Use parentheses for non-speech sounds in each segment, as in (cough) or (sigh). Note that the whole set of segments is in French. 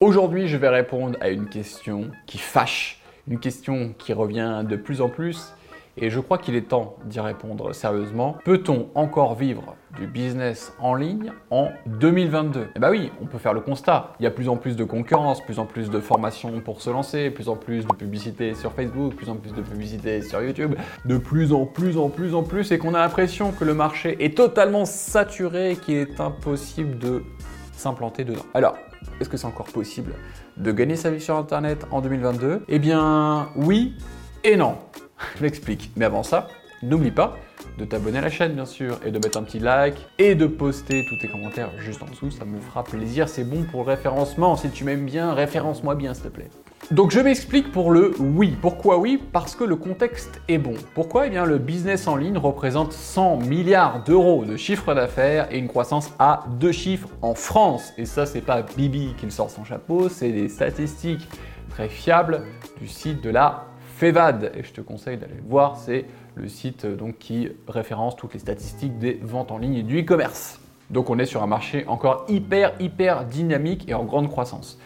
Aujourd'hui, je vais répondre à une question qui fâche, une question qui revient de plus en plus, et je crois qu'il est temps d'y répondre sérieusement. Peut-on encore vivre du business en ligne en 2022 Eh bien oui, on peut faire le constat. Il y a plus en plus de concurrence, plus en plus de formations pour se lancer, plus en plus de publicité sur Facebook, plus en plus de publicité sur YouTube, de plus en plus en plus en plus, et qu'on a l'impression que le marché est totalement saturé, qu'il est impossible de s'implanter dedans. Alors, est-ce que c'est encore possible de gagner sa vie sur Internet en 2022 Eh bien, oui et non. (laughs) Je m'explique. Mais avant ça, n'oublie pas de t'abonner à la chaîne bien sûr et de mettre un petit like et de poster tous tes commentaires juste en dessous, ça me fera plaisir, c'est bon pour le référencement. Si tu m'aimes bien, référence-moi bien s'il te plaît. Donc je m'explique pour le oui. Pourquoi oui? Parce que le contexte est bon. Pourquoi? Eh bien le business en ligne représente 100 milliards d'euros de chiffre d'affaires et une croissance à deux chiffres en France. Et ça c'est pas Bibi qui le sort son chapeau, c'est des statistiques très fiables du site de la FEVAD. Et je te conseille d'aller voir, c'est le site euh, donc, qui référence toutes les statistiques des ventes en ligne et du e-commerce. Donc on est sur un marché encore hyper hyper dynamique et en grande croissance.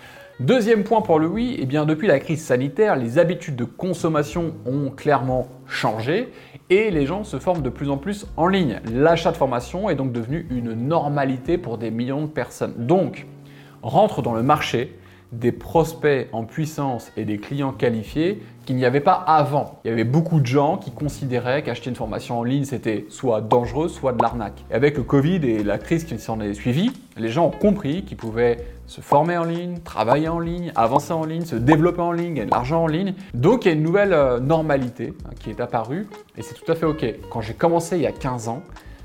Deuxième point pour le oui, eh bien depuis la crise sanitaire, les habitudes de consommation ont clairement changé et les gens se forment de plus en plus en ligne. L'achat de formation est donc devenu une normalité pour des millions de personnes. Donc, rentre dans le marché des prospects en puissance et des clients qualifiés qu'il n'y avait pas avant. Il y avait beaucoup de gens qui considéraient qu'acheter une formation en ligne, c'était soit dangereux, soit de l'arnaque. Et avec le Covid et la crise qui s'en est suivie, les gens ont compris qu'ils pouvaient se former en ligne, travailler en ligne, avancer en ligne, se développer en ligne, gagner de l'argent en ligne. Donc il y a une nouvelle euh, normalité hein, qui est apparue et c'est tout à fait OK. Quand j'ai commencé il y a 15 ans,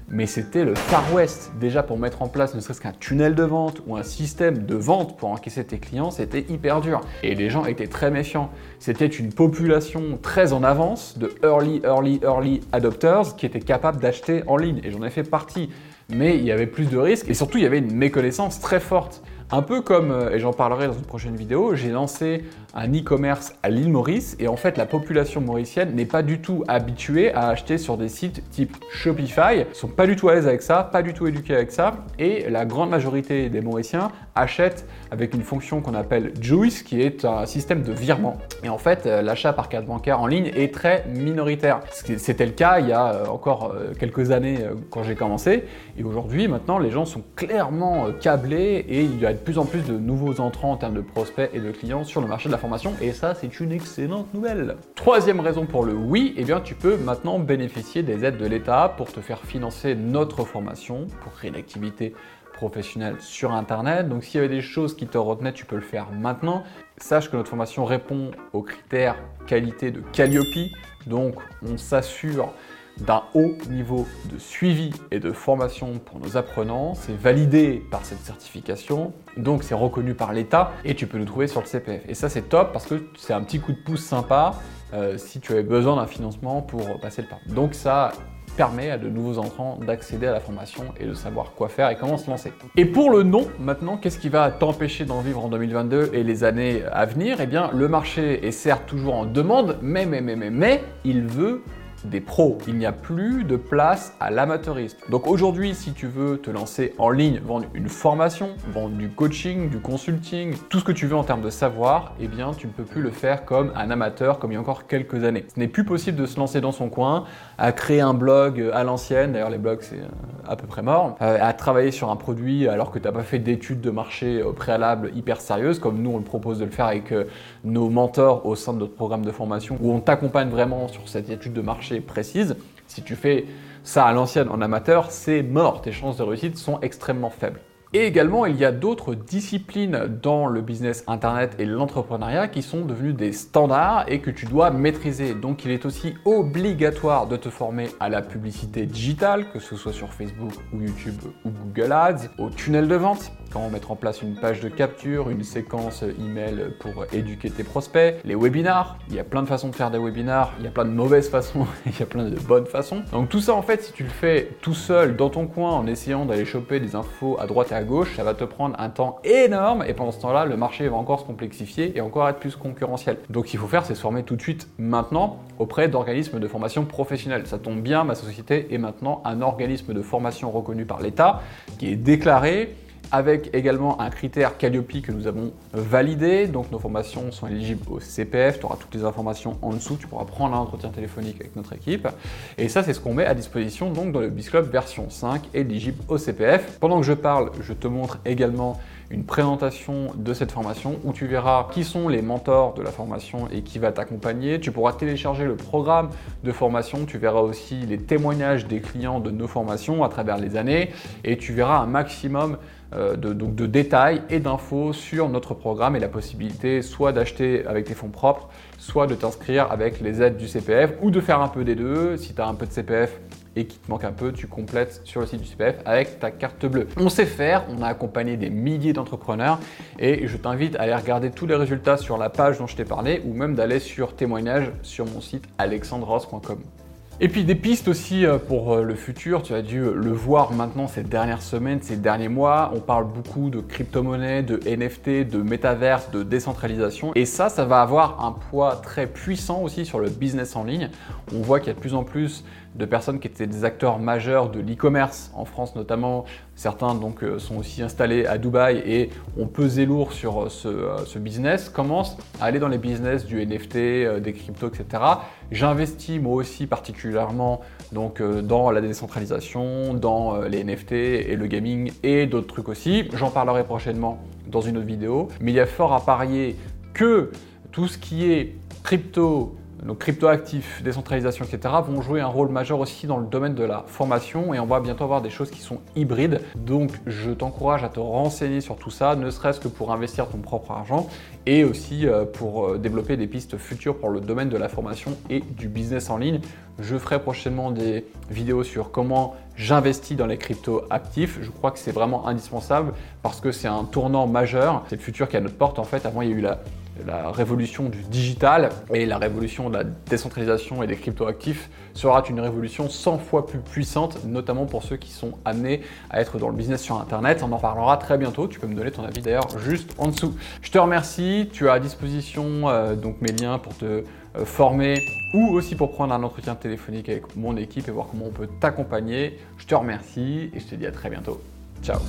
mais c'était le Far West. Déjà pour mettre en place ne serait-ce qu'un tunnel de vente ou un système de vente pour encaisser tes clients, c'était hyper dur. Et les gens étaient très méfiants. C'était une population très en avance de early, early, early adopters qui étaient capables d'acheter en ligne. Et j'en ai fait partie. Mais il y avait plus de risques et surtout il y avait une méconnaissance très forte. Un peu comme, euh, et j'en parlerai dans une prochaine vidéo, j'ai lancé un e-commerce à l'île Maurice et en fait la population mauricienne n'est pas du tout habituée à acheter sur des sites type Shopify, ils sont pas du tout à l'aise avec ça, pas du tout éduqués avec ça et la grande majorité des Mauriciens achètent avec une fonction qu'on appelle Juice qui est un système de virement. Et en fait euh, l'achat par carte bancaire en ligne est très minoritaire. C'était le cas il y a euh, encore quelques années quand j'ai commencé et aujourd'hui maintenant les gens sont clairement câblés et il y a plus en plus de nouveaux entrants en termes de prospects et de clients sur le marché de la formation, et ça, c'est une excellente nouvelle. Troisième raison pour le oui, eh bien, tu peux maintenant bénéficier des aides de l'État pour te faire financer notre formation, pour créer une activité professionnelle sur Internet. Donc, s'il y avait des choses qui te retenaient, tu peux le faire maintenant. Sache que notre formation répond aux critères qualité de Calliope. Donc, on s'assure d'un haut niveau de suivi et de formation pour nos apprenants. C'est validé par cette certification, donc c'est reconnu par l'État et tu peux nous trouver sur le CPF. Et ça c'est top parce que c'est un petit coup de pouce sympa euh, si tu avais besoin d'un financement pour passer le pas. Donc ça permet à de nouveaux entrants d'accéder à la formation et de savoir quoi faire et comment se lancer. Et pour le non, maintenant, qu'est-ce qui va t'empêcher d'en vivre en 2022 et les années à venir? Eh bien, le marché est certes toujours en demande, mais, mais, mais, mais, mais, il veut des pros. Il n'y a plus de place à l'amateurisme. Donc aujourd'hui, si tu veux te lancer en ligne, vendre une formation, vendre du coaching, du consulting, tout ce que tu veux en termes de savoir, eh bien tu ne peux plus le faire comme un amateur comme il y a encore quelques années. Ce n'est plus possible de se lancer dans son coin, à créer un blog à l'ancienne, d'ailleurs les blogs c'est euh, à peu près mort, euh, à travailler sur un produit alors que tu n'as pas fait d'études de marché au préalable hyper sérieuses, comme nous on le propose de le faire avec euh, nos mentors au sein de notre programme de formation, où on t'accompagne vraiment sur cette étude de marché précise. Si tu fais ça à l'ancienne en amateur, c'est mort. Tes chances de réussite sont extrêmement faibles. Et également, il y a d'autres disciplines dans le business internet et l'entrepreneuriat qui sont devenues des standards et que tu dois maîtriser. Donc, il est aussi obligatoire de te former à la publicité digitale, que ce soit sur Facebook ou YouTube ou Google Ads, au tunnel de vente, mettre en place une page de capture, une séquence email pour éduquer tes prospects, les webinars. Il y a plein de façons de faire des webinars, il y a plein de mauvaises façons, (laughs) il y a plein de bonnes façons. Donc, tout ça, en fait, si tu le fais tout seul dans ton coin en essayant d'aller choper des infos à droite et à gauche, ça va te prendre un temps énorme et pendant ce temps-là, le marché va encore se complexifier et encore être plus concurrentiel. Donc ce qu'il faut faire, c'est se former tout de suite maintenant auprès d'organismes de formation professionnelle. Ça tombe bien, ma société est maintenant un organisme de formation reconnu par l'État qui est déclaré avec également un critère Calliope que nous avons validé. Donc nos formations sont éligibles au CPF. Tu auras toutes les informations en dessous. Tu pourras prendre un entretien téléphonique avec notre équipe. Et ça, c'est ce qu'on met à disposition donc dans le Club version 5 éligible au CPF. Pendant que je parle, je te montre également une présentation de cette formation où tu verras qui sont les mentors de la formation et qui va t'accompagner. Tu pourras télécharger le programme de formation, tu verras aussi les témoignages des clients de nos formations à travers les années et tu verras un maximum de, donc de détails et d'infos sur notre programme et la possibilité soit d'acheter avec tes fonds propres, soit de t'inscrire avec les aides du CPF ou de faire un peu des deux. Si tu as un peu de CPF, et qui te manque un peu, tu complètes sur le site du CPF avec ta carte bleue. On sait faire, on a accompagné des milliers d'entrepreneurs et je t'invite à aller regarder tous les résultats sur la page dont je t'ai parlé ou même d'aller sur témoignage sur mon site alexandros.com. Et puis des pistes aussi euh, pour euh, le futur, tu as dû le voir maintenant ces dernières semaines, ces derniers mois, on parle beaucoup de crypto-monnaies, de NFT, de métaverse, de décentralisation. Et ça, ça va avoir un poids très puissant aussi sur le business en ligne. On voit qu'il y a de plus en plus de personnes qui étaient des acteurs majeurs de l'e-commerce en France notamment. Certains donc euh, sont aussi installés à Dubaï et ont pesé lourd sur euh, euh, ce, business, commencent à aller dans les business du NFT, des cryptos, etc. J'investis moi aussi particulièrement donc dans la décentralisation, dans les NFT et le gaming et d'autres trucs aussi. J'en parlerai prochainement dans une autre vidéo. Mais il y a fort à parier que tout ce qui est crypto, nos cryptoactifs, décentralisation, etc., vont jouer un rôle majeur aussi dans le domaine de la formation et on va bientôt avoir des choses qui sont hybrides. Donc je t'encourage à te renseigner sur tout ça, ne serait-ce que pour investir ton propre argent et aussi euh, pour euh, développer des pistes futures pour le domaine de la formation et du business en ligne. Je ferai prochainement des vidéos sur comment j'investis dans les crypto actifs. Je crois que c'est vraiment indispensable parce que c'est un tournant majeur. C'est le futur qui est à notre porte. En fait, avant, il y a eu la la révolution du digital et la révolution de la décentralisation et des cryptoactifs sera une révolution 100 fois plus puissante, notamment pour ceux qui sont amenés à être dans le business sur Internet. On en parlera très bientôt. Tu peux me donner ton avis d'ailleurs juste en dessous. Je te remercie. Tu as à disposition euh, donc mes liens pour te euh, former ou aussi pour prendre un entretien téléphonique avec mon équipe et voir comment on peut t'accompagner. Je te remercie et je te dis à très bientôt. Ciao